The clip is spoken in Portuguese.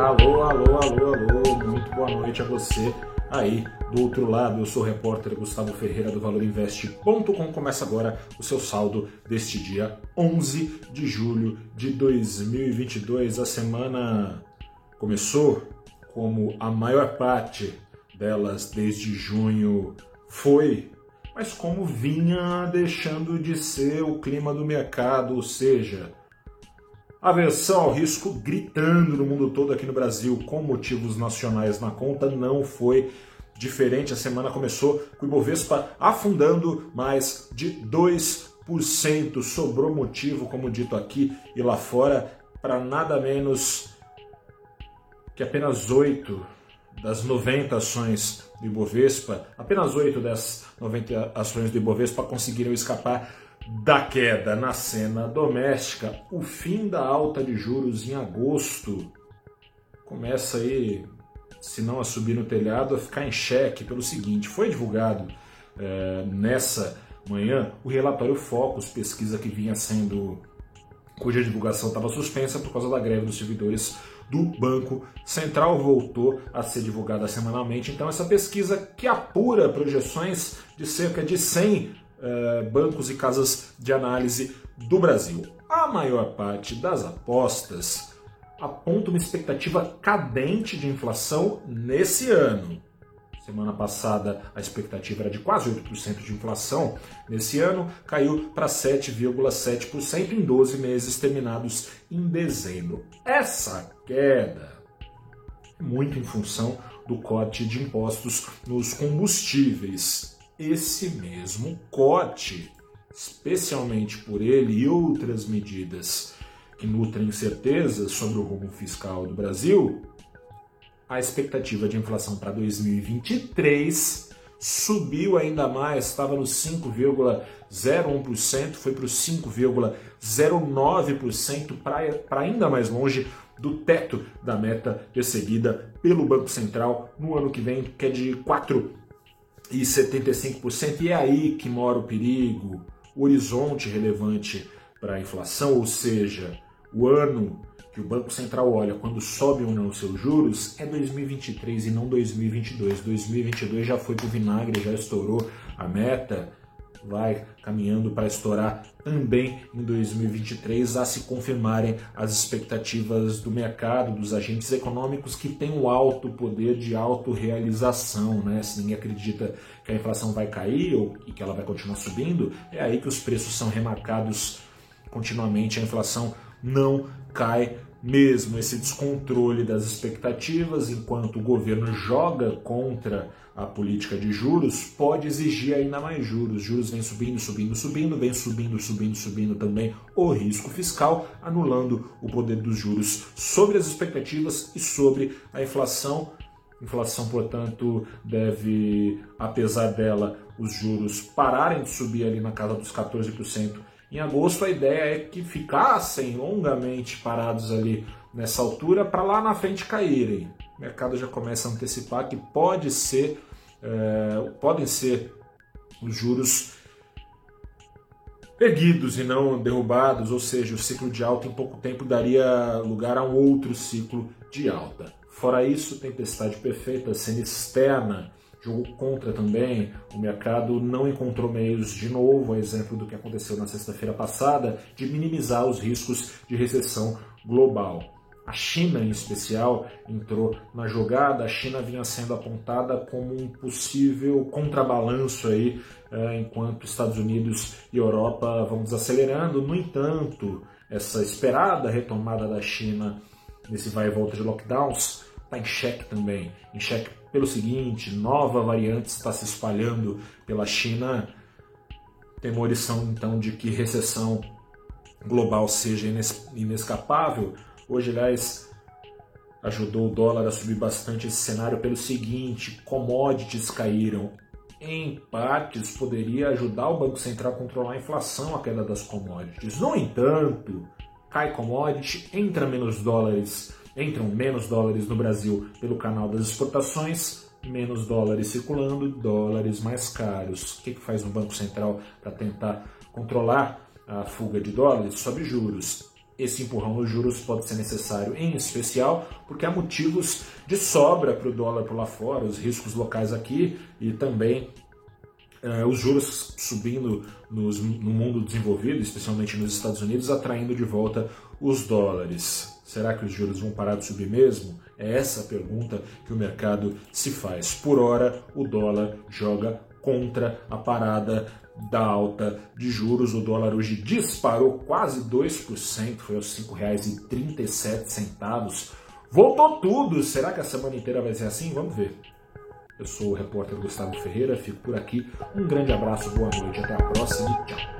Alô, alô, alô, alô, muito boa noite a você aí do outro lado. Eu sou o repórter Gustavo Ferreira do ValorInvest.com. Começa agora o seu saldo deste dia 11 de julho de 2022. A semana começou como a maior parte delas desde junho foi, mas como vinha deixando de ser o clima do mercado, ou seja, Aversão ao risco gritando no mundo todo aqui no Brasil, com motivos nacionais na conta, não foi diferente. A semana começou com o Ibovespa afundando mais de 2%. Sobrou motivo, como dito aqui e lá fora, para nada menos que apenas 8 das 90 ações do Ibovespa, apenas 8 das 90 ações do Ibovespa conseguiram escapar da queda na cena doméstica, o fim da alta de juros em agosto começa aí, se não a subir no telhado, a ficar em xeque pelo seguinte: foi divulgado é, nessa manhã o relatório Focus, pesquisa que vinha sendo cuja divulgação estava suspensa por causa da greve dos servidores do Banco Central voltou a ser divulgada semanalmente. Então, essa pesquisa que apura projeções de cerca de 100 eh, bancos e casas de análise do Brasil. A maior parte das apostas aponta uma expectativa cadente de inflação nesse ano. Semana passada a expectativa era de quase 8% de inflação. Nesse ano caiu para 7,7% em 12 meses terminados em dezembro. Essa queda é muito em função do corte de impostos nos combustíveis esse mesmo corte, especialmente por ele e outras medidas que nutrem incertezas sobre o rumo fiscal do Brasil, a expectativa de inflação para 2023 subiu ainda mais, estava no 5,01%, foi para o 5,09%, para ainda mais longe do teto da meta perseguida pelo Banco Central no ano que vem, que é de 4 e 75%, e é aí que mora o perigo, o horizonte relevante para a inflação, ou seja, o ano que o Banco Central olha quando sobe ou não os seus juros é 2023 e não 2022. 2022 já foi o vinagre, já estourou a meta, vai caminhando para estourar também em 2023, a se confirmarem as expectativas do mercado, dos agentes econômicos que têm o alto poder de autorrealização. Né? Se ninguém acredita que a inflação vai cair ou, que ela vai continuar subindo, é aí que os preços são remarcados continuamente, a inflação não cai mesmo esse descontrole das expectativas, enquanto o governo joga contra a política de juros, pode exigir ainda mais juros. Juros vem subindo, subindo, subindo, vem subindo, subindo, subindo também o risco fiscal, anulando o poder dos juros sobre as expectativas e sobre a inflação. Inflação, portanto, deve, apesar dela, os juros pararem de subir ali na casa dos 14% em agosto, a ideia é que ficassem longamente parados ali nessa altura para lá na frente caírem. O mercado já começa a antecipar que pode ser, é, podem ser os juros erguidos e não derrubados, ou seja, o ciclo de alta em pouco tempo daria lugar a um outro ciclo de alta. Fora isso, tempestade perfeita, cena externa jogou contra também. O mercado não encontrou meios, de novo, a exemplo do que aconteceu na sexta-feira passada, de minimizar os riscos de recessão global. A China, em especial, entrou na jogada. A China vinha sendo apontada como um possível contrabalanço aí, eh, enquanto Estados Unidos e Europa vão desacelerando. No entanto, essa esperada retomada da China nesse vai e volta de lockdowns está em xeque também. Em xeque pelo seguinte: nova variante está se espalhando pela China. Temores são então de que recessão global seja inescapável. Hoje, aliás, ajudou o dólar a subir bastante esse cenário pelo seguinte: commodities caíram. Em partes, poderia ajudar o Banco Central a controlar a inflação, a queda das commodities. No entanto, cai commodity, entra menos dólares entram menos dólares no Brasil pelo canal das exportações, menos dólares circulando, dólares mais caros. O que, que faz o Banco Central para tentar controlar a fuga de dólares? Sobe juros. esse empurrão nos juros pode ser necessário, em especial porque há motivos de sobra para o dólar por lá fora, os riscos locais aqui e também uh, os juros subindo nos, no mundo desenvolvido, especialmente nos Estados Unidos, atraindo de volta os dólares. Será que os juros vão parar de subir mesmo? É essa a pergunta que o mercado se faz. Por hora, o dólar joga contra a parada da alta de juros. O dólar hoje disparou quase 2%, foi aos R$ 5,37. Voltou tudo! Será que a semana inteira vai ser assim? Vamos ver. Eu sou o repórter Gustavo Ferreira, fico por aqui. Um grande abraço, boa noite, até a próxima e tchau.